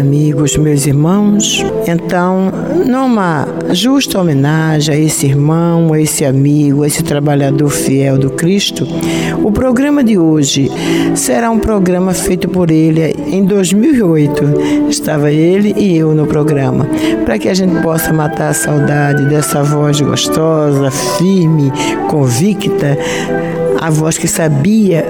Amigos, meus irmãos, então, numa justa homenagem a esse irmão, a esse amigo, a esse trabalhador fiel do Cristo, o programa de hoje será um programa feito por ele em 2008. Estava ele e eu no programa, para que a gente possa matar a saudade dessa voz gostosa, firme, convicta, a voz que sabia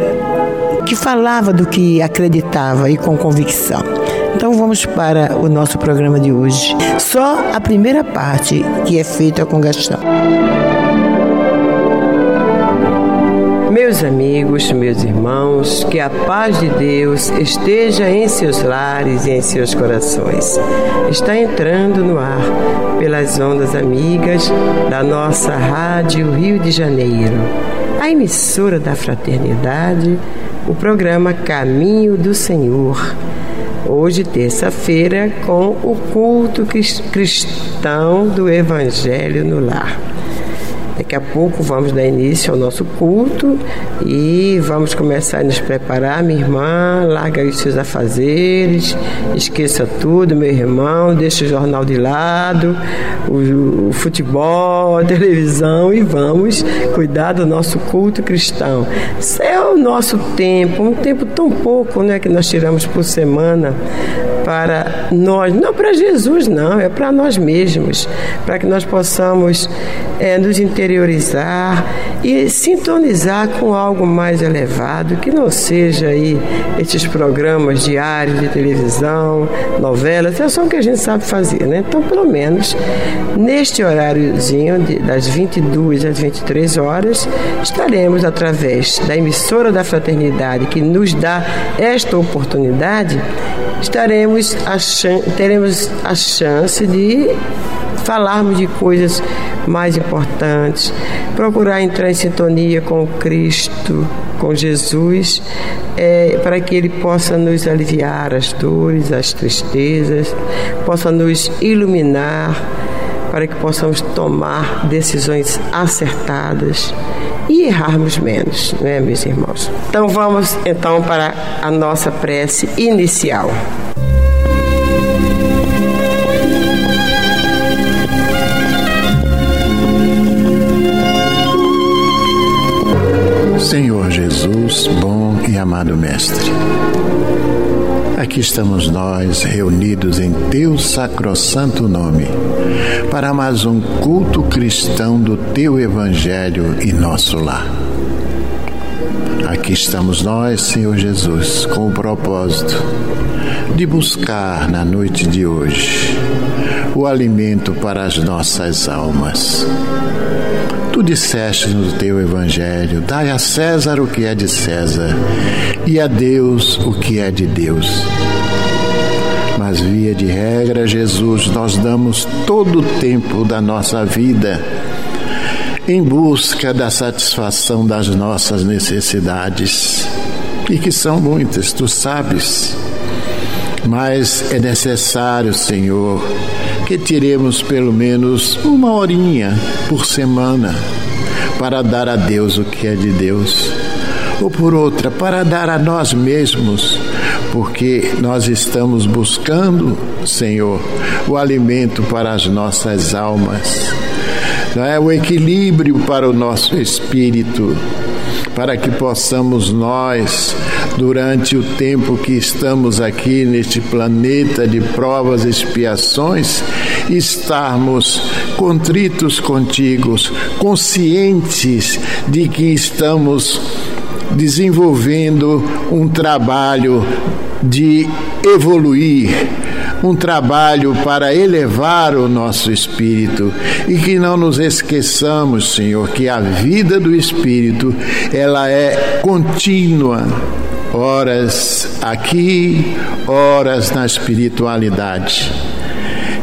que falava do que acreditava e com convicção. Então vamos para o nosso programa de hoje. Só a primeira parte que é feita com Gastão. Meus amigos, meus irmãos, que a paz de Deus esteja em seus lares e em seus corações. Está entrando no ar pelas ondas amigas da nossa Rádio Rio de Janeiro, a emissora da fraternidade, o programa Caminho do Senhor hoje, terça-feira, com o culto cristão do Evangelho no Lar. Daqui a pouco vamos dar início ao nosso culto e vamos começar a nos preparar. Minha irmã, larga os seus afazeres, esqueça tudo, meu irmão, deixa o jornal de lado, o, o futebol, a televisão e vamos cuidar do nosso culto cristão. Isso é o nosso tempo, um tempo tão pouco né, que nós tiramos por semana para nós, não para Jesus, não, é para nós mesmos, para que nós possamos é, nos interiorizar e sintonizar com algo mais elevado, que não seja aí esses programas diários de televisão, novelas, é só o que a gente sabe fazer, né? Então, pelo menos neste horáriozinho de, das 22 às 23 horas, estaremos através da emissora da fraternidade que nos dá esta oportunidade, estaremos a teremos a chance de falarmos de coisas mais importantes, procurar entrar em sintonia com Cristo, com Jesus, é, para que Ele possa nos aliviar as dores, as tristezas, possa nos iluminar, para que possamos tomar decisões acertadas e errarmos menos, não é, meus irmãos? Então vamos então para a nossa prece inicial. Senhor Jesus, bom e amado Mestre, aqui estamos nós reunidos em Teu sacrossanto nome para mais um culto cristão do Teu Evangelho e nosso lar. Aqui estamos nós, Senhor Jesus, com o propósito de buscar na noite de hoje o alimento para as nossas almas Tu disseste no teu evangelho: dai a César o que é de César e a Deus o que é de Deus. Mas, via de regra, Jesus, nós damos todo o tempo da nossa vida em busca da satisfação das nossas necessidades, e que são muitas, tu sabes. Mas é necessário, Senhor, que tiremos pelo menos uma horinha por semana para dar a Deus o que é de Deus, ou por outra, para dar a nós mesmos, porque nós estamos buscando, Senhor, o alimento para as nossas almas, não é? O equilíbrio para o nosso espírito para que possamos nós, durante o tempo que estamos aqui neste planeta de provas e expiações, estarmos contritos contigo, conscientes de que estamos desenvolvendo um trabalho de evoluir, um trabalho para elevar o nosso espírito e que não nos esqueçamos, Senhor, que a vida do espírito ela é contínua, horas aqui, horas na espiritualidade.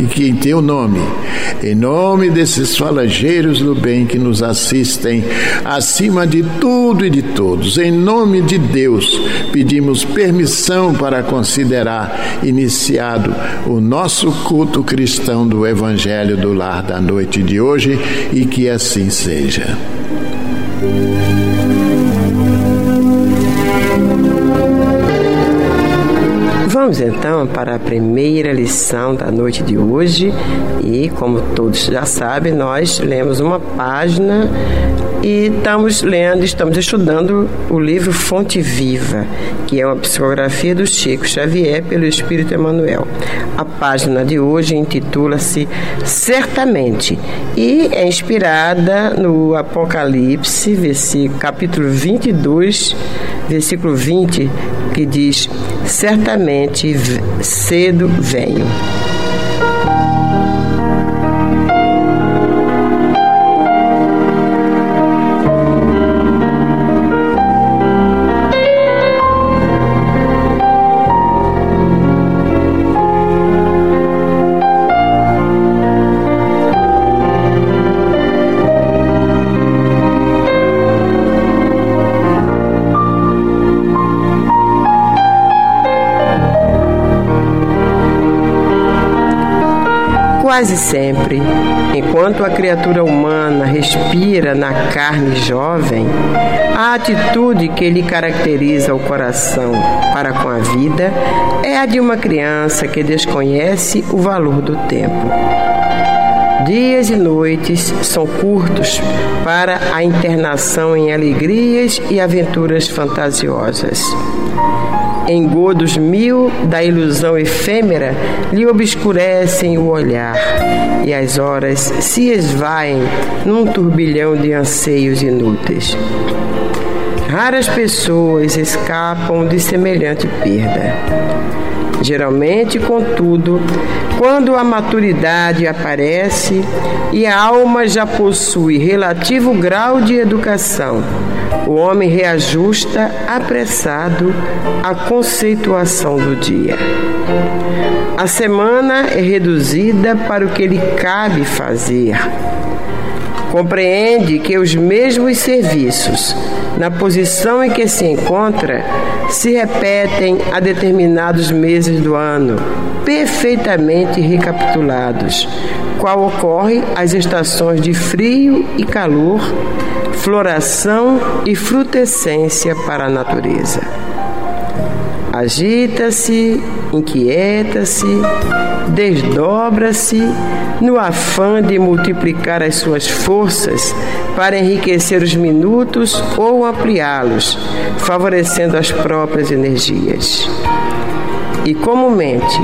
e que em teu nome, em nome desses falangeiros do bem que nos assistem, acima de tudo e de todos, em nome de Deus, pedimos permissão para considerar iniciado o nosso culto cristão do Evangelho do Lar da noite de hoje e que assim seja. Vamos então para a primeira lição da noite de hoje e, como todos já sabem, nós lemos uma página e estamos lendo, estamos estudando o livro Fonte Viva, que é uma psicografia do Chico Xavier pelo Espírito Emmanuel. A página de hoje intitula-se Certamente e é inspirada no Apocalipse, capítulo 22, versículo 20, que diz: Certamente cedo venho. Quase sempre, enquanto a criatura humana respira na carne jovem, a atitude que lhe caracteriza o coração para com a vida é a de uma criança que desconhece o valor do tempo. Dias e noites são curtos para a internação em alegrias e aventuras fantasiosas engodos mil da ilusão efêmera lhe obscurecem o olhar, e as horas se esvaem num turbilhão de anseios inúteis. Raras pessoas escapam de semelhante perda. Geralmente, contudo, quando a maturidade aparece e a alma já possui relativo grau de educação, o homem reajusta apressado a conceituação do dia. A semana é reduzida para o que lhe cabe fazer. Compreende que os mesmos serviços, na posição em que se encontra, se repetem a determinados meses do ano, perfeitamente recapitulados, qual ocorre às estações de frio e calor, floração e frutescência para a natureza. Agita-se, inquieta-se, desdobra-se no afã de multiplicar as suas forças para enriquecer os minutos ou ampliá-los, favorecendo as próprias energias. E comumente,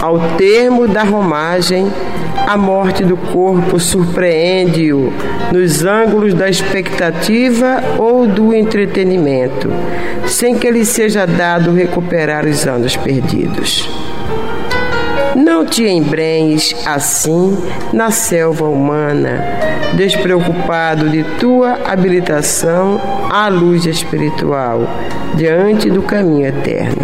ao termo da romagem, a morte do corpo surpreende-o nos ângulos da expectativa ou do entretenimento, sem que lhe seja dado recuperar os anos perdidos. Não te embrenhes assim na selva humana, despreocupado de tua habilitação à luz espiritual diante do caminho eterno.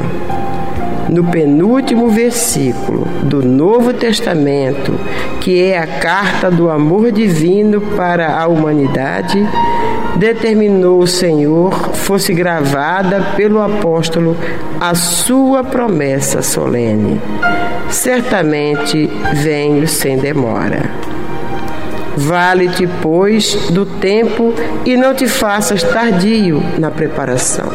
No penúltimo versículo do Novo Testamento, que é a carta do amor divino para a humanidade, determinou o Senhor fosse gravada pelo apóstolo a sua promessa solene: Certamente venho sem demora. Vale-te, pois, do tempo e não te faças tardio na preparação.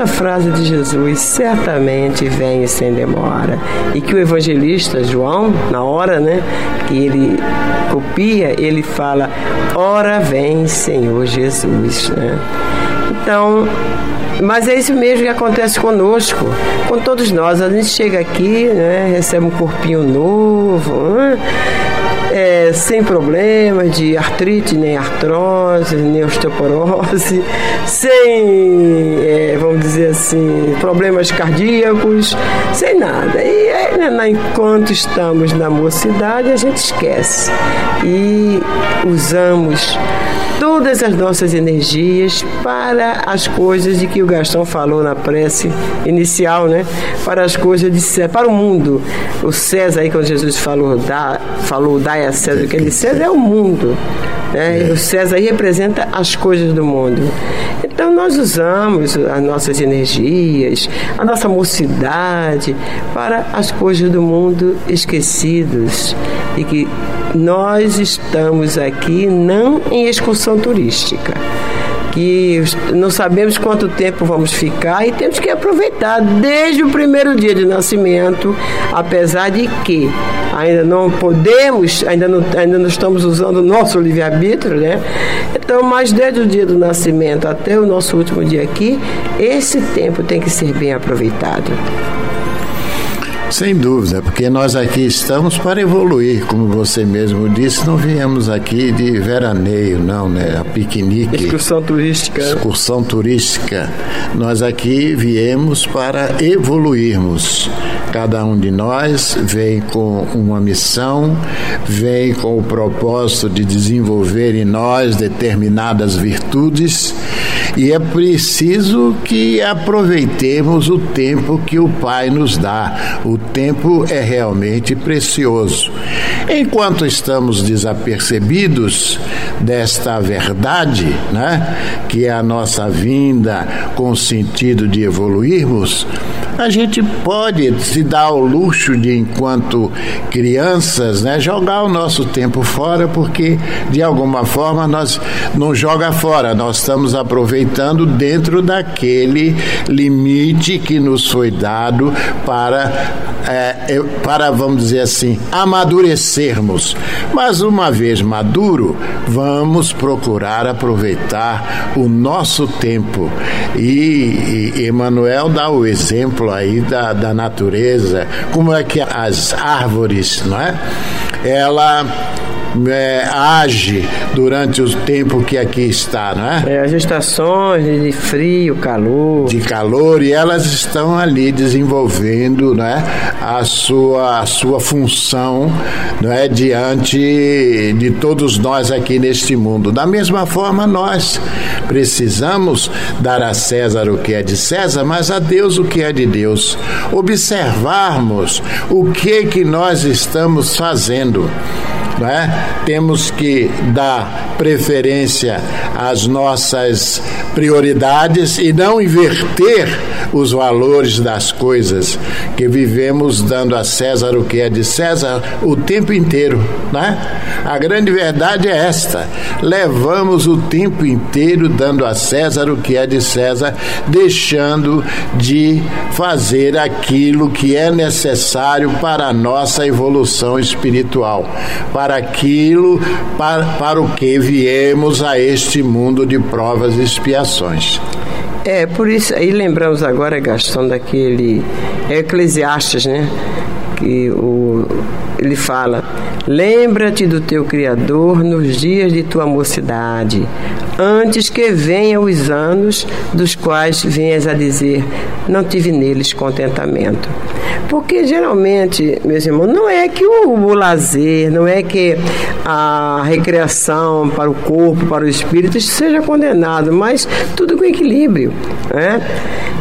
Nessa frase de Jesus: certamente venho sem demora. E que o evangelista João, na hora né, que ele copia, ele fala: Ora vem, Senhor Jesus. Né? Então, mas é isso mesmo que acontece conosco, com todos nós. A gente chega aqui, né, recebe um corpinho novo. Né? É, sem problemas de artrite, nem artrose, nem osteoporose, sem, é, vamos dizer assim, problemas cardíacos, sem nada. E é, né, enquanto estamos na mocidade, a gente esquece e usamos todas as nossas energias para as coisas de que o Gastão falou na prece inicial, né? Para as coisas de para o mundo. O César aí quando Jesus falou dá, falou dai a César que ele César é o mundo. Né? É. O César aí representa as coisas do mundo. Então nós usamos as nossas energias, a nossa mocidade para as coisas do mundo esquecidos e que nós estamos aqui não em excursão turística que não sabemos quanto tempo vamos ficar e temos que aproveitar desde o primeiro dia de nascimento, apesar de que ainda não podemos, ainda não, ainda não estamos usando o nosso livre-arbítrio, né? Então, mas desde o dia do nascimento até o nosso último dia aqui, esse tempo tem que ser bem aproveitado. Sem dúvida, porque nós aqui estamos para evoluir, como você mesmo disse, não viemos aqui de veraneio, não, né? A piquenique. Excursão turística. Excursão turística. Nós aqui viemos para evoluirmos. Cada um de nós vem com uma missão, vem com o propósito de desenvolver em nós determinadas virtudes e é preciso que aproveitemos o tempo que o Pai nos dá. O tempo é realmente precioso. Enquanto estamos desapercebidos desta verdade, né, que é a nossa vinda com o sentido de evoluirmos, A gente pode se dar ao luxo de, enquanto crianças, né, jogar o nosso tempo fora, porque de alguma forma nós não joga fora, nós estamos aproveitando dentro daquele limite que nos foi dado para, é, para vamos dizer assim, amadurecermos. Mas uma vez maduro, vamos procurar aproveitar o nosso tempo. E, e Emmanuel dá o exemplo aí da, da natureza, como é que as árvores, não é? Ela é, age durante o tempo que aqui está, não é? é? As estações de frio, calor. De calor, e elas estão ali desenvolvendo não é? a, sua, a sua função não é? diante de todos nós aqui neste mundo. Da mesma forma, nós precisamos dar a César o que é de César, mas a Deus o que é de Deus. Observarmos o que que nós estamos fazendo né? temos que dar preferência às nossas prioridades e não inverter os valores das coisas, que vivemos dando a César o que é de César o tempo inteiro. Né? A grande verdade é esta: levamos o tempo inteiro dando a César o que é de César, deixando de fazer aquilo que é necessário para a nossa evolução espiritual, para aquilo para, para o que viemos a este mundo de provas e expiações. É, por isso, aí lembramos agora, Gastão, daquele Eclesiastes, né? Que o, ele fala: Lembra-te do teu Criador nos dias de tua mocidade, antes que venham os anos dos quais venhas a dizer: Não tive neles contentamento. Porque geralmente, meus irmãos, não é que o, o lazer, não é que a recreação para o corpo, para o espírito seja condenado, mas tudo com equilíbrio. Né?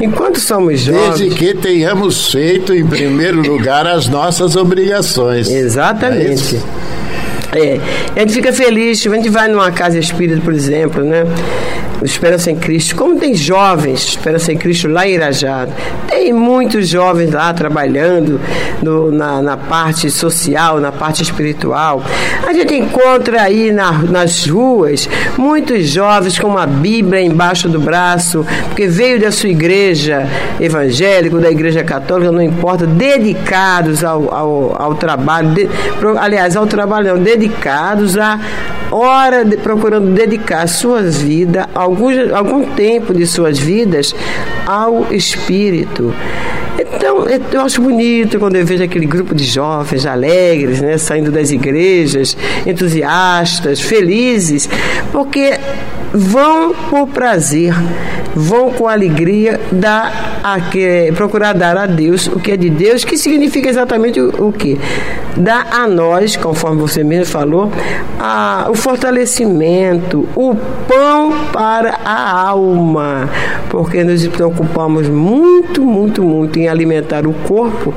Enquanto somos jovens. Desde que tenhamos feito, em primeiro lugar, as nossas obrigações. Exatamente. É, é, a gente fica feliz, a gente vai numa casa espírita, por exemplo, né? Esperança em Cristo. Como tem jovens Esperança em Cristo lá em Irajado. Tem muitos jovens lá trabalhando no, na, na, parte social, na parte espiritual. A gente encontra aí na, nas ruas muitos jovens com uma Bíblia embaixo do braço, porque veio da sua igreja evangélica, da igreja católica, não importa, dedicados ao, ao, ao trabalho, de, aliás, ao trabalho não, dedicados a hora de, procurando dedicar suas vidas, algum, algum tempo de suas vidas ao Espírito. Então, eu acho bonito quando eu vejo aquele grupo de jovens alegres, né, saindo das igrejas, entusiastas, felizes, porque vão por prazer, vão com alegria dar a que, procurar dar a Deus o que é de Deus, que significa exatamente o, o que? Dar a nós, conforme você mesmo falou, a, o fortalecimento, o pão para a alma, porque nos preocupamos muito, muito, muito em alimentar o corpo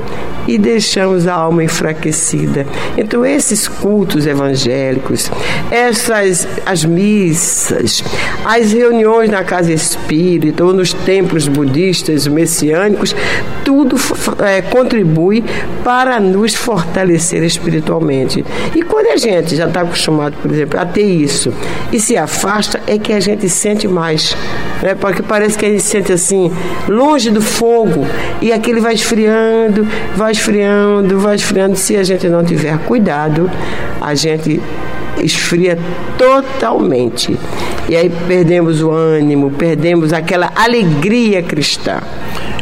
e deixamos a alma enfraquecida. Então esses cultos evangélicos, essas as missas, as reuniões na casa espírita ou nos templos budistas messiânicos, tudo é, contribui para nos fortalecer espiritualmente. E quando a gente já está acostumado, por exemplo, a ter isso e se afasta, é que a gente sente mais. Né? Porque parece que a gente sente assim, longe do fogo, e aquele vai esfriando, vai esfriando, vai esfriando. Se a gente não tiver cuidado, a gente esfria totalmente. E aí perdemos o ânimo, perdemos aquela alegria cristã.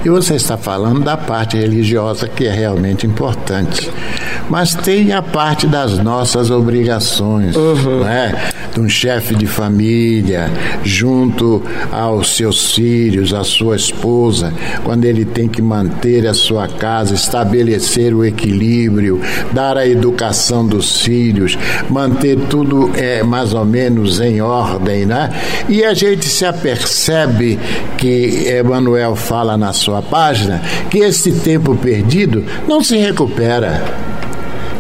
E você está falando da parte religiosa que é realmente importante. Mas tem a parte das nossas obrigações, uhum. né? De um chefe de família, junto aos seus filhos, à sua esposa, quando ele tem que manter a sua casa, estabelecer o equilíbrio, dar a educação dos filhos, manter tudo é, mais ou menos em ordem, né? E a gente se apercebe que Emmanuel fala na sua página que esse tempo perdido não se recupera.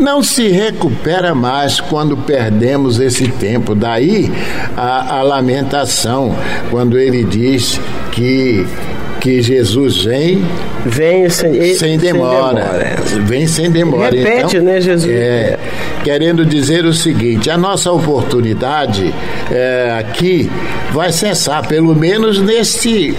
Não se recupera mais quando perdemos esse tempo. Daí a, a lamentação, quando ele diz que que Jesus vem, vem sem, sem, demora, sem demora. Vem sem demora. Repete, então, né, Jesus? É, querendo dizer o seguinte: a nossa oportunidade é, aqui vai cessar, pelo menos neste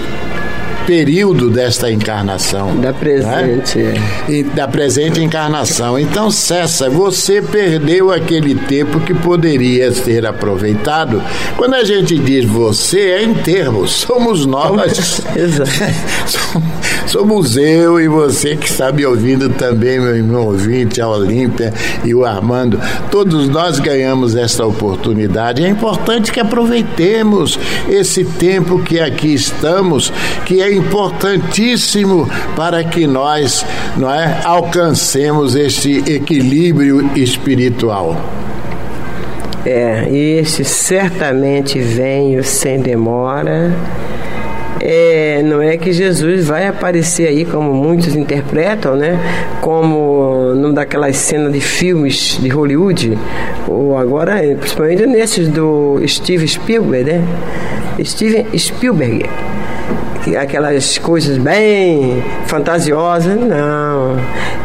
período desta encarnação. Da presente. Né? E da presente encarnação. Então cessa, você perdeu aquele tempo que poderia ter aproveitado. Quando a gente diz você, é em termos, somos nós. Exato. somos eu e você que está me ouvindo também, meu irmão ouvinte, a Olímpia e o Armando. Todos nós ganhamos esta oportunidade. É importante que aproveitemos esse tempo que aqui estamos, que é importantíssimo para que nós não é, alcancemos este equilíbrio espiritual. É, este certamente venho sem demora. É, não é que Jesus vai aparecer aí, como muitos interpretam, né? Como numa daquelas cenas de filmes de Hollywood, ou agora, principalmente nesses do Steven Spielberg, né? Steven Spielberg aquelas coisas bem fantasiosas, não.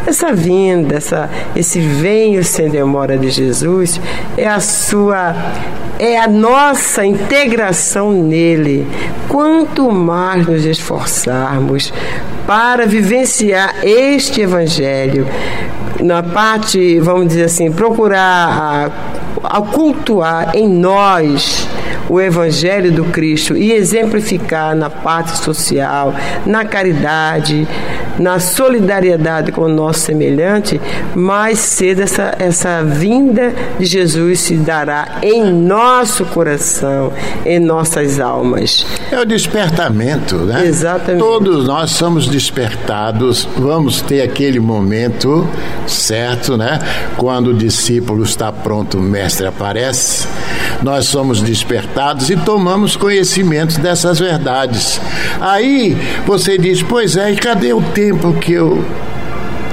Essa vinda, essa, esse venho sem demora de Jesus é a sua é a nossa integração nele. Quanto mais nos esforçarmos para vivenciar este evangelho, na parte, vamos dizer assim, procurar a, a cultuar em nós o Evangelho do Cristo e exemplificar na parte social, na caridade, na solidariedade com o nosso semelhante, mais cedo essa, essa vinda de Jesus se dará em nosso coração, em nossas almas. É o despertamento, né? Exatamente. Todos nós somos despertados, vamos ter aquele momento certo, né? Quando o discípulo está pronto, o mestre aparece, nós somos despertados e tomamos conhecimento dessas verdades. Aí você diz, pois é, e cadê o tempo? que eu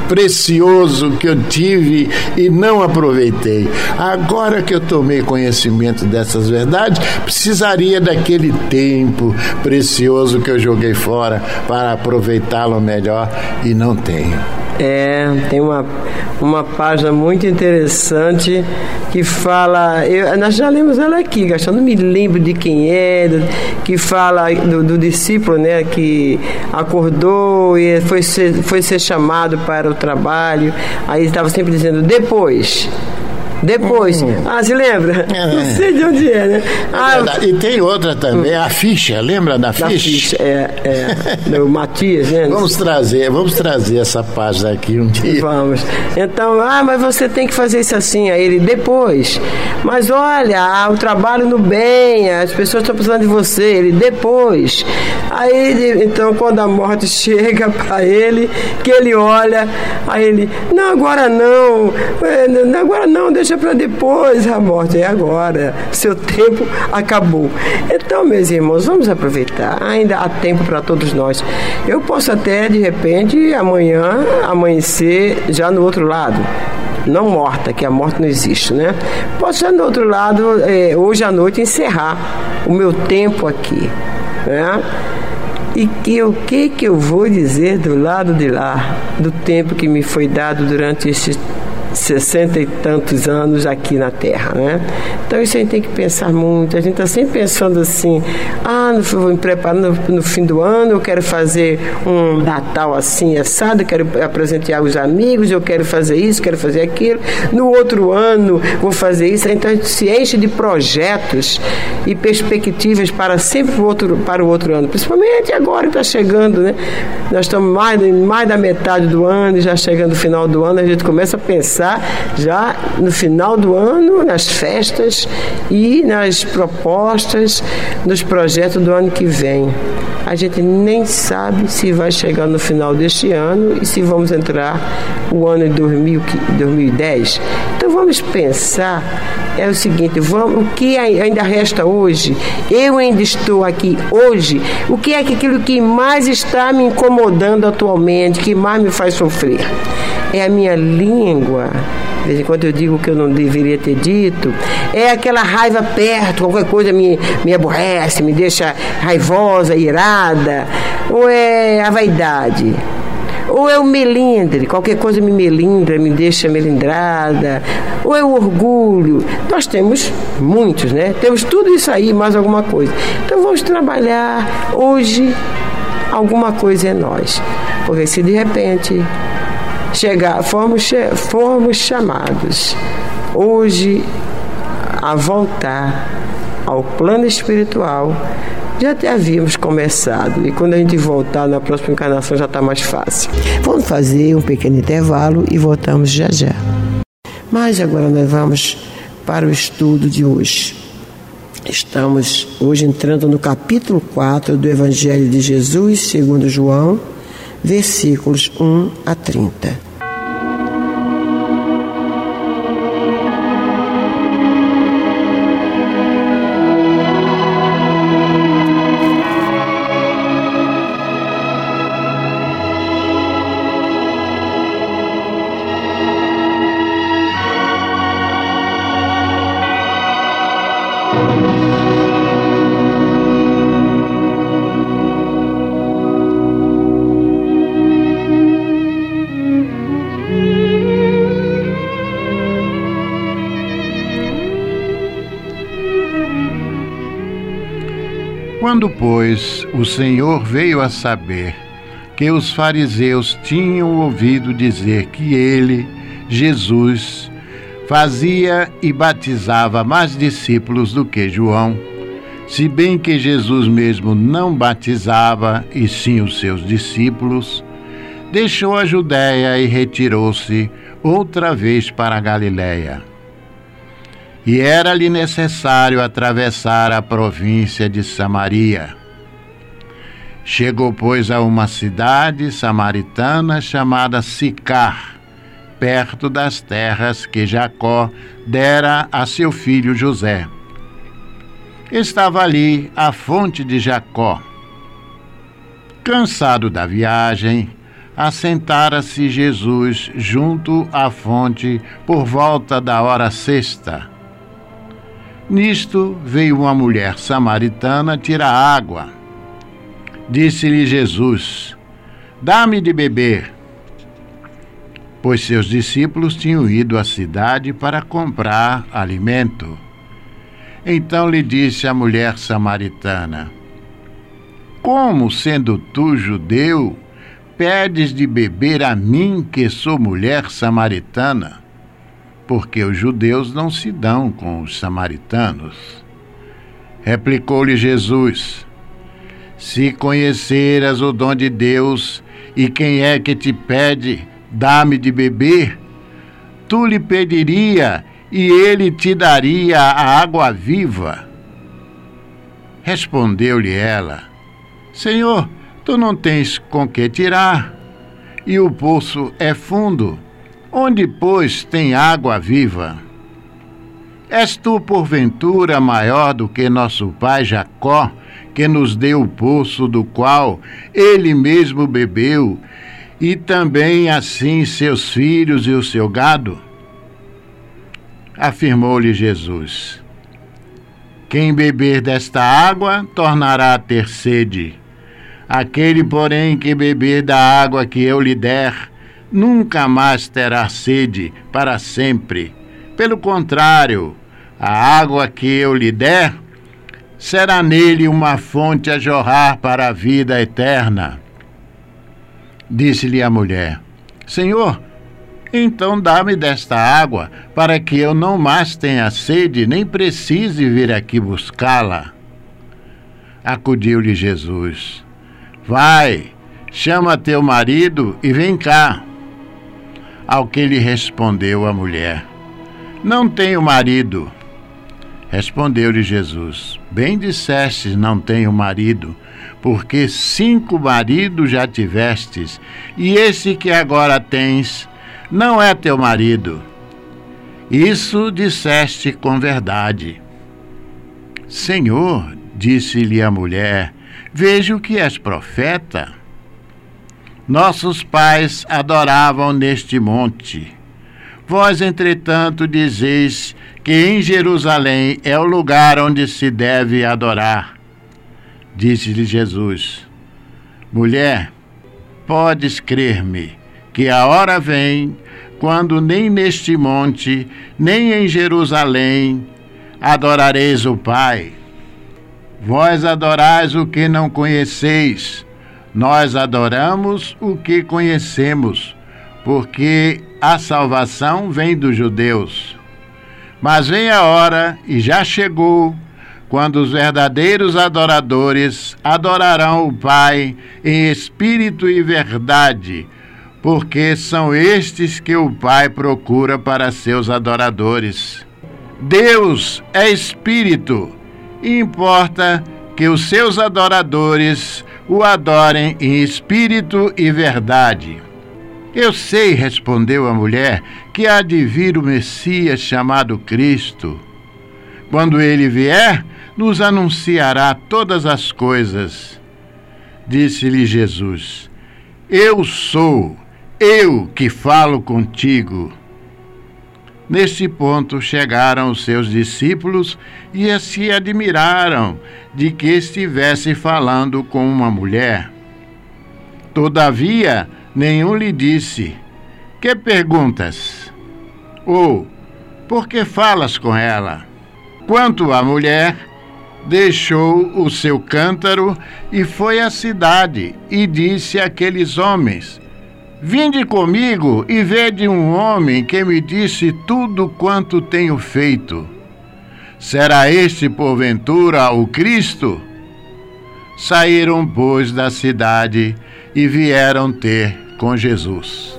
precioso que eu tive e não aproveitei. Agora que eu tomei conhecimento dessas verdades, precisaria daquele tempo precioso que eu joguei fora para aproveitá-lo melhor e não tenho. É, tem uma, uma página muito interessante que fala. Eu, nós já lemos ela aqui, gastando me lembro de quem é, que fala do, do, discípulo né, que acordou e foi ser, foi ser chamado para o trabalho. Aí estava sempre dizendo depois. Depois. Hum. Ah, se lembra? É. Não sei de onde é, né? Ah, é e tem outra também, hum. a ficha, lembra da, da ficha? ficha? É, é. o Matias, né? Vamos trazer, vamos trazer essa página aqui um dia. Vamos. Então, ah, mas você tem que fazer isso assim. Aí ele, depois. Mas olha, ah, o trabalho no bem, as pessoas estão precisando de você. Ele, depois. Aí, então, quando a morte chega para ele, que ele olha, aí ele, não, agora não, é, agora não, deixa deixa para depois a morte, é agora. Seu tempo acabou. Então, meus irmãos, vamos aproveitar. Ainda há tempo para todos nós. Eu posso até, de repente, amanhã amanhecer já no outro lado não morta, que a morte não existe, né? Posso já no outro lado, é, hoje à noite, encerrar o meu tempo aqui, né? E que, o que que eu vou dizer do lado de lá, do tempo que me foi dado durante esse sessenta e tantos anos aqui na Terra, né? Então isso a gente tem que pensar muito. A gente está sempre pensando assim, ah, no, vou me preparar no, no, fim do ano, eu quero fazer um Natal assim, assado, quero apresentar os amigos, eu quero fazer isso, quero fazer aquilo. No outro ano vou fazer isso. Então a gente se enche de projetos e perspectivas para sempre o outro, para o outro ano. Principalmente agora que está chegando, né? Nós estamos mais, mais da metade do ano, já chegando no final do ano, a gente começa a pensar já no final do ano, nas festas e nas propostas, nos projetos do ano que vem. A gente nem sabe se vai chegar no final deste ano e se vamos entrar o ano de 2010. Então vamos pensar é o seguinte, vamos, o que ainda resta hoje? Eu ainda estou aqui hoje. O que é aquilo que mais está me incomodando atualmente, que mais me faz sofrer? É a minha língua. De vez em quando eu digo que eu não deveria ter dito. É aquela raiva perto, qualquer coisa me, me aborrece, me deixa raivosa, irada. Ou é a vaidade ou é o melindre, qualquer coisa me melindra, me deixa melindrada, ou é o orgulho. Nós temos muitos, né? Temos tudo isso aí, mais alguma coisa. Então vamos trabalhar hoje, alguma coisa é nós. Porque se de repente chegar, formos, formos chamados hoje a voltar ao plano espiritual, já havíamos começado e quando a gente voltar na próxima encarnação já está mais fácil. Vamos fazer um pequeno intervalo e voltamos já já. Mas agora nós vamos para o estudo de hoje. Estamos hoje entrando no capítulo 4 do Evangelho de Jesus, segundo João, versículos 1 a 30. O Senhor veio a saber que os fariseus tinham ouvido dizer que ele, Jesus, fazia e batizava mais discípulos do que João, se bem que Jesus mesmo não batizava, e sim os seus discípulos, deixou a Judéia e retirou-se outra vez para a Galiléia e era-lhe necessário atravessar a província de Samaria. Chegou, pois, a uma cidade samaritana chamada Sicar, perto das terras que Jacó dera a seu filho José. Estava ali a fonte de Jacó. Cansado da viagem, assentara-se Jesus junto à fonte por volta da hora sexta Nisto veio uma mulher samaritana tirar água. Disse-lhe Jesus: Dá-me de beber. Pois seus discípulos tinham ido à cidade para comprar alimento. Então lhe disse a mulher samaritana: Como, sendo tu judeu, pedes de beber a mim, que sou mulher samaritana? porque os judeus não se dão com os samaritanos. Replicou-lhe Jesus: Se conheceras o dom de Deus e quem é que te pede, dá-me de beber, tu lhe pediria e ele te daria a água viva. Respondeu-lhe ela: Senhor, tu não tens com que tirar, e o poço é fundo. Onde, pois, tem água viva? És tu, porventura, maior do que nosso pai Jacó, que nos deu o poço do qual ele mesmo bebeu, e também assim seus filhos e o seu gado? Afirmou-lhe Jesus: Quem beber desta água tornará a ter sede. Aquele, porém, que beber da água que eu lhe der, nunca mais terá sede para sempre. Pelo contrário, a água que eu lhe der será nele uma fonte a jorrar para a vida eterna. Disse-lhe a mulher: Senhor, então dá-me desta água, para que eu não mais tenha sede, nem precise vir aqui buscá-la. Acudiu-lhe Jesus: Vai, chama teu marido e vem cá. Ao que lhe respondeu a mulher: Não tenho marido. Respondeu-lhe Jesus: Bem dissestes, não tenho marido, porque cinco maridos já tivestes, e esse que agora tens não é teu marido. Isso disseste com verdade. Senhor, disse-lhe a mulher, vejo que és profeta. Nossos pais adoravam neste monte. Vós, entretanto, dizeis que em Jerusalém é o lugar onde se deve adorar. Disse-lhe Jesus: Mulher, podes crer-me que a hora vem quando nem neste monte, nem em Jerusalém adorareis o Pai. Vós adorais o que não conheceis, nós adoramos o que conhecemos, porque a salvação vem dos judeus. Mas vem a hora, e já chegou, quando os verdadeiros adoradores adorarão o Pai em espírito e verdade, porque são estes que o Pai procura para seus adoradores. Deus é espírito, e importa que os seus adoradores o adorem em espírito e verdade. Eu sei, respondeu a mulher, que há de vir o Messias chamado Cristo. Quando ele vier, nos anunciará todas as coisas. Disse-lhe Jesus: Eu sou, eu que falo contigo. Neste ponto chegaram os seus discípulos e se admiraram de que estivesse falando com uma mulher. Todavia, nenhum lhe disse: Que perguntas? Ou por que falas com ela? Quanto à mulher, deixou o seu cântaro e foi à cidade e disse àqueles homens: Vinde comigo e vede um homem que me disse tudo quanto tenho feito. Será este, porventura, o Cristo? Saíram, pois, da cidade e vieram ter com Jesus.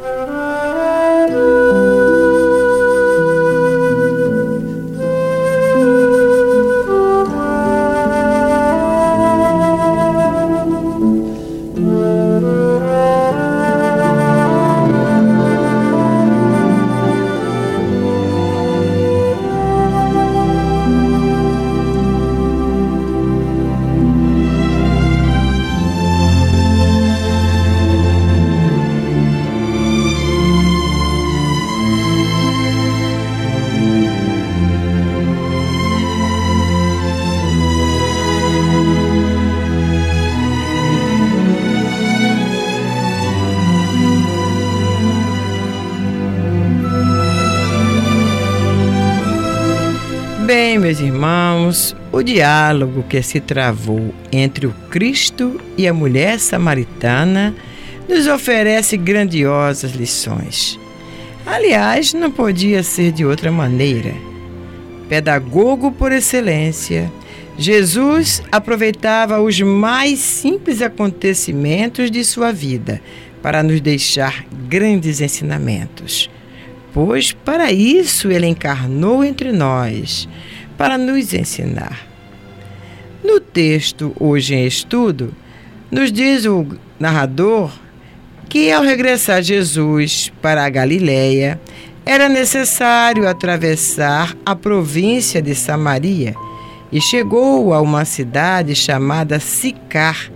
O diálogo que se travou entre o Cristo e a mulher samaritana nos oferece grandiosas lições. Aliás, não podia ser de outra maneira. Pedagogo por excelência, Jesus aproveitava os mais simples acontecimentos de sua vida para nos deixar grandes ensinamentos pois para isso ele encarnou entre nós, para nos ensinar. No texto hoje em estudo, nos diz o narrador que ao regressar Jesus para a Galiléia, era necessário atravessar a província de Samaria e chegou a uma cidade chamada Sicar,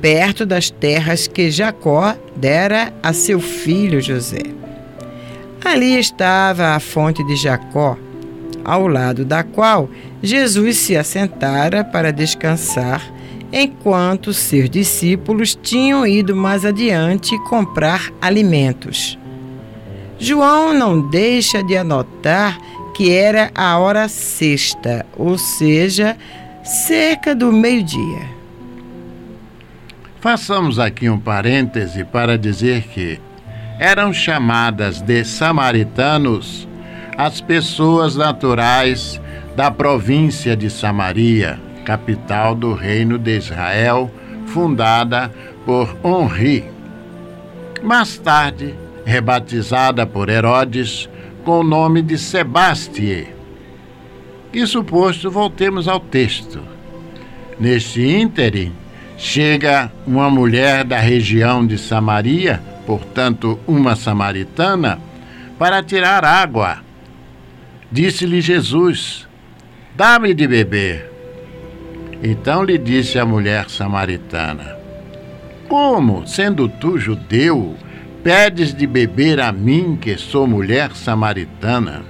perto das terras que Jacó dera a seu filho José. Ali estava a fonte de Jacó, ao lado da qual Jesus se assentara para descansar, enquanto seus discípulos tinham ido mais adiante comprar alimentos. João não deixa de anotar que era a hora sexta, ou seja, cerca do meio-dia. Façamos aqui um parêntese para dizer que eram chamadas de samaritanos as pessoas naturais da província de Samaria, capital do reino de Israel, fundada por Henri. Mais tarde, rebatizada por Herodes com o nome de Sebastie. Isso posto, voltemos ao texto. Neste ínterim, chega uma mulher da região de Samaria portanto, uma samaritana, para tirar água. Disse-lhe Jesus: Dá-me de beber. Então lhe disse a mulher samaritana: Como, sendo tu judeu, pedes de beber a mim, que sou mulher samaritana?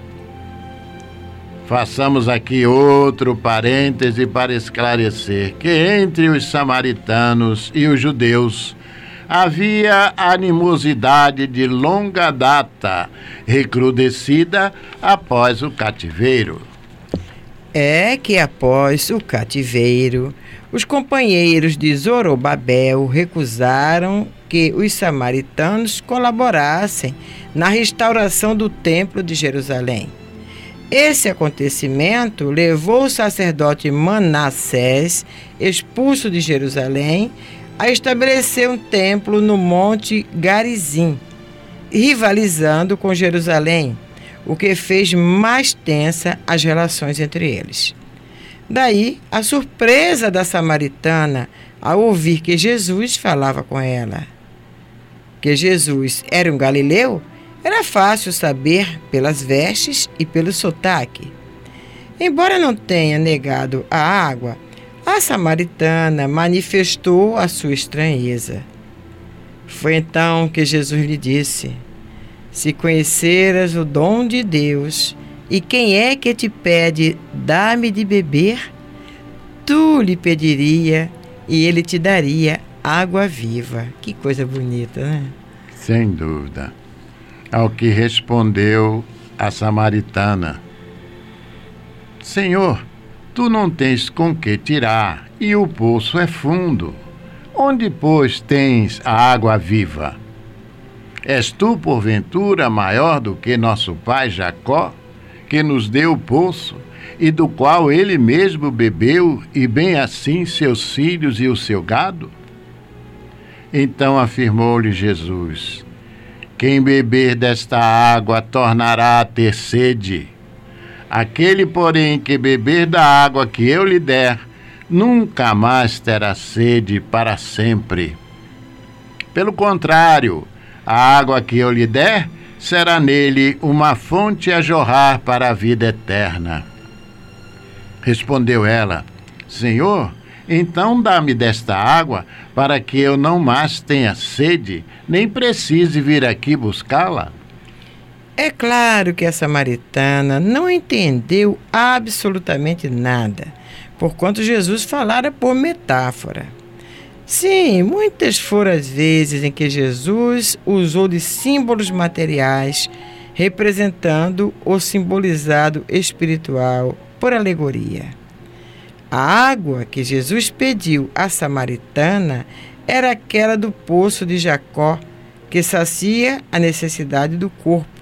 Façamos aqui outro parêntese para esclarecer que entre os samaritanos e os judeus havia animosidade de longa data, recrudescida após o cativeiro. É que após o cativeiro, os companheiros de Zorobabel recusaram que os samaritanos colaborassem na restauração do Templo de Jerusalém. Esse acontecimento levou o sacerdote Manassés, expulso de Jerusalém, a estabelecer um templo no Monte Garizim, rivalizando com Jerusalém, o que fez mais tensa as relações entre eles. Daí a surpresa da samaritana ao ouvir que Jesus falava com ela. Que Jesus era um galileu era fácil saber pelas vestes e pelo sotaque. Embora não tenha negado a água, a samaritana manifestou a sua estranheza. Foi então que Jesus lhe disse: Se conheceras o dom de Deus e quem é que te pede, dá-me de beber, tu lhe pediria e ele te daria água viva. Que coisa bonita, né? Sem dúvida. Ao que respondeu a samaritana: Senhor, Tu não tens com que tirar, e o poço é fundo. Onde, pois, tens a água viva? És tu, porventura, maior do que nosso pai Jacó, que nos deu o poço, e do qual ele mesmo bebeu, e bem assim seus filhos e o seu gado? Então afirmou-lhe Jesus: Quem beber desta água tornará a ter sede. Aquele, porém, que beber da água que eu lhe der, nunca mais terá sede para sempre. Pelo contrário, a água que eu lhe der será nele uma fonte a jorrar para a vida eterna. Respondeu ela: Senhor, então dá-me desta água, para que eu não mais tenha sede, nem precise vir aqui buscá-la. É claro que a samaritana não entendeu absolutamente nada, porquanto Jesus falara por metáfora. Sim, muitas foram as vezes em que Jesus usou de símbolos materiais, representando o simbolizado espiritual por alegoria. A água que Jesus pediu à samaritana era aquela do poço de Jacó, que sacia a necessidade do corpo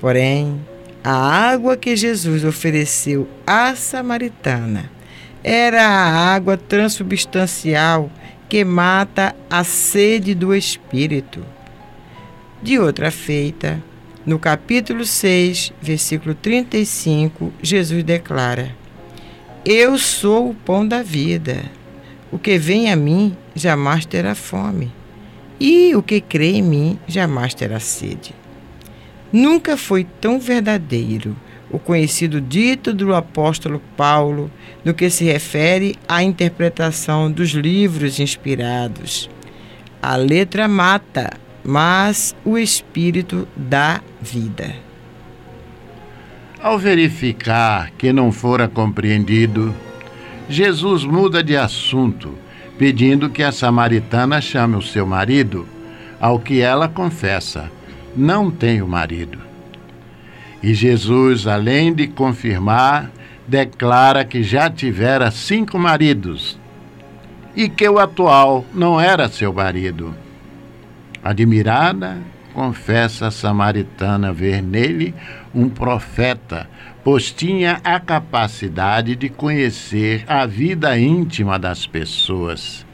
Porém, a água que Jesus ofereceu à samaritana era a água transubstancial que mata a sede do espírito. De outra feita, no capítulo 6, versículo 35, Jesus declara: Eu sou o pão da vida. O que vem a mim jamais terá fome, e o que crê em mim jamais terá sede. Nunca foi tão verdadeiro o conhecido dito do apóstolo Paulo no que se refere à interpretação dos livros inspirados. A letra mata, mas o espírito dá vida. Ao verificar que não fora compreendido, Jesus muda de assunto, pedindo que a samaritana chame o seu marido, ao que ela confessa: não tenho marido. E Jesus, além de confirmar, declara que já tivera cinco maridos e que o atual não era seu marido. Admirada, confessa a samaritana ver nele um profeta, pois tinha a capacidade de conhecer a vida íntima das pessoas.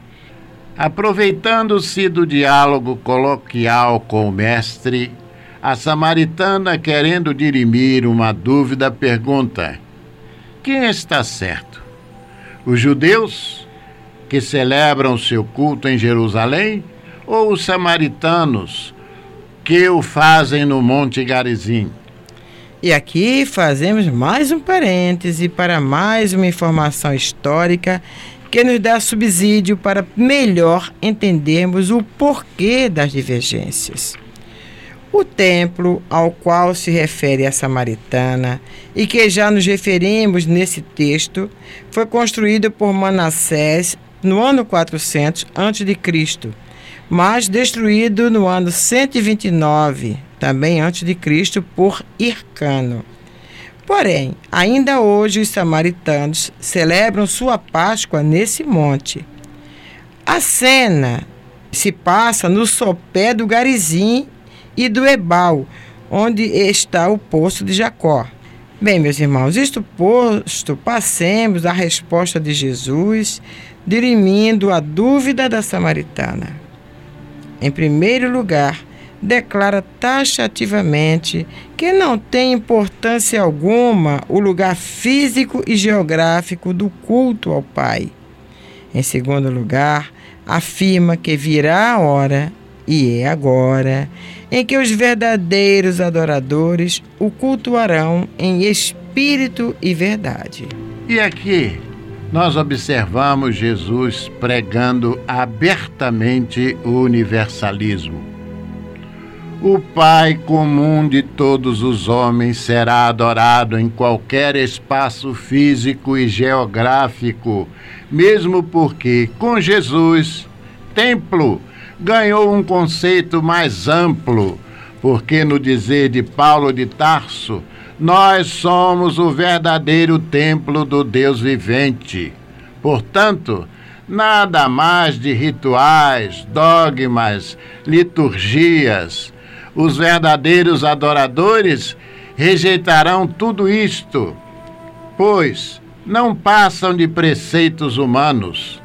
Aproveitando-se do diálogo coloquial com o mestre, a samaritana, querendo dirimir uma dúvida, pergunta: Quem está certo? Os judeus, que celebram seu culto em Jerusalém, ou os samaritanos, que o fazem no Monte Garizim? E aqui fazemos mais um parêntese para mais uma informação histórica que nos dá subsídio para melhor entendermos o porquê das divergências. O templo ao qual se refere a samaritana e que já nos referimos nesse texto foi construído por Manassés no ano 400 a.C., mas destruído no ano 129, também antes de Cristo, por Hircano. Porém, ainda hoje os samaritanos celebram sua Páscoa nesse monte. A cena se passa no sopé do Garizim e do Ebal, onde está o poço de Jacó. Bem, meus irmãos, isto posto, passemos à resposta de Jesus, dirimindo a dúvida da samaritana. Em primeiro lugar, declara taxativamente que não tem importância alguma o lugar físico e geográfico do culto ao Pai. Em segundo lugar, afirma que virá a hora, e é agora, em que os verdadeiros adoradores o cultuarão em espírito e verdade. E aqui nós observamos Jesus pregando abertamente o universalismo. O Pai comum de todos os homens será adorado em qualquer espaço físico e geográfico, mesmo porque, com Jesus, templo ganhou um conceito mais amplo, porque, no dizer de Paulo de Tarso, nós somos o verdadeiro templo do Deus vivente. Portanto, nada mais de rituais, dogmas, liturgias. Os verdadeiros adoradores rejeitarão tudo isto, pois não passam de preceitos humanos.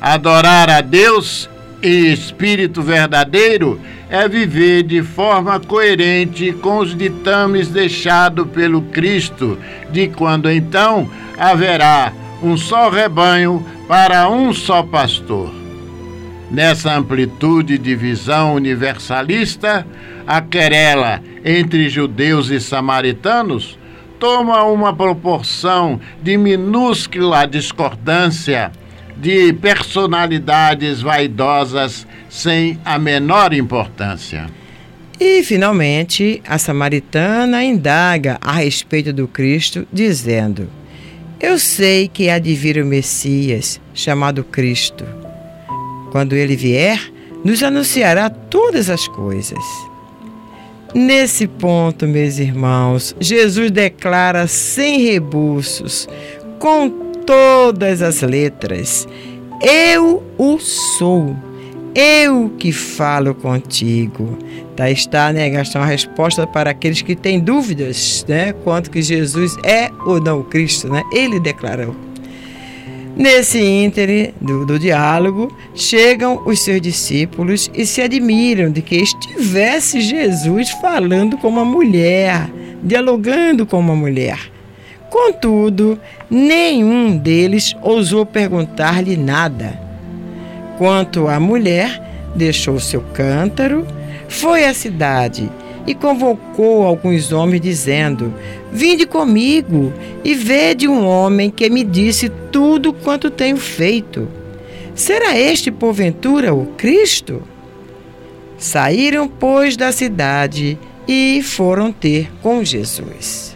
Adorar a Deus e espírito verdadeiro é viver de forma coerente com os ditames deixados pelo Cristo, de quando então haverá um só rebanho para um só pastor. Nessa amplitude de visão universalista, a querela entre judeus e samaritanos toma uma proporção de minúscula discordância de personalidades vaidosas sem a menor importância. E, finalmente, a samaritana indaga a respeito do Cristo, dizendo: Eu sei que há de vir o Messias, chamado Cristo. Quando ele vier, nos anunciará todas as coisas. Nesse ponto, meus irmãos, Jesus declara sem rebuços, com todas as letras. Eu o sou. Eu que falo contigo. Tá, está, né, Gastão, a resposta para aqueles que têm dúvidas, né, quanto que Jesus é ou não o Cristo, né? Ele declarou. Nesse íntere do, do diálogo, chegam os seus discípulos e se admiram de que estivesse Jesus falando com uma mulher, dialogando com uma mulher. Contudo, nenhum deles ousou perguntar-lhe nada. Quanto à mulher, deixou seu cântaro, foi à cidade e convocou alguns homens, dizendo: Vinde comigo e vede um homem que me disse tudo quanto tenho feito. Será este, porventura, o Cristo? Saíram, pois, da cidade e foram ter com Jesus.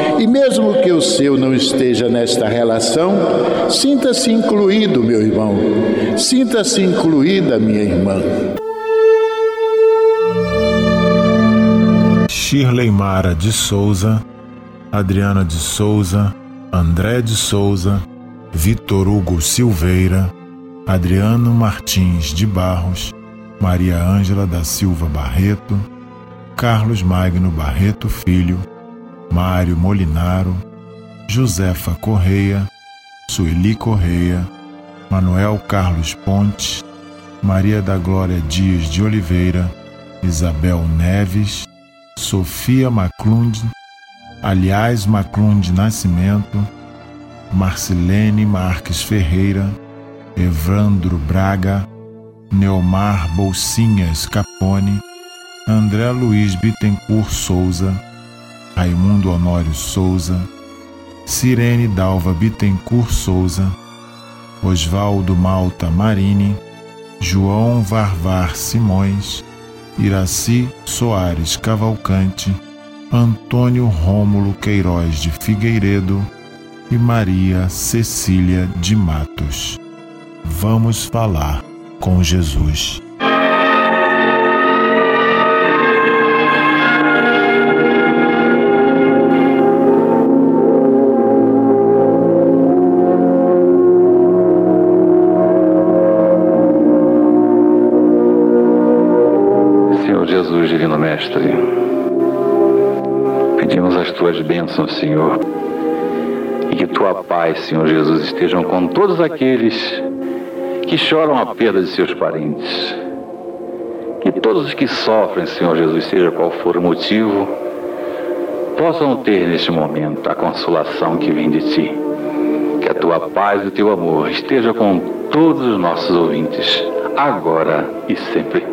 e, mesmo que o seu não esteja nesta relação, sinta-se incluído, meu irmão, sinta-se incluída, minha irmã. Shirley Mara de Souza, Adriana de Souza, André de Souza, Vitor Hugo Silveira, Adriano Martins de Barros, Maria Ângela da Silva Barreto, Carlos Magno Barreto Filho, Mário Molinaro, Josefa Correia, Sueli Correia, Manuel Carlos Ponte, Maria da Glória Dias de Oliveira, Isabel Neves, Sofia Maclunde, aliás Maclunde Nascimento, Marcilene Marques Ferreira, Evandro Braga, Neomar Bolsinhas Capone, André Luiz Bittencourt Souza, Raimundo Honório Souza, Sirene Dalva Bittencourt Souza, Osvaldo Malta Marini, João Varvar Simões, Iraci Soares Cavalcante, Antônio Rômulo Queiroz de Figueiredo e Maria Cecília de Matos. Vamos falar com Jesus. Mestre, pedimos as tuas bênçãos, Senhor, e que tua paz, Senhor Jesus, estejam com todos aqueles que choram a perda de seus parentes. Que todos os que sofrem, Senhor Jesus, seja qual for o motivo, possam ter neste momento a consolação que vem de ti. Que a tua paz e o teu amor esteja com todos os nossos ouvintes, agora e sempre.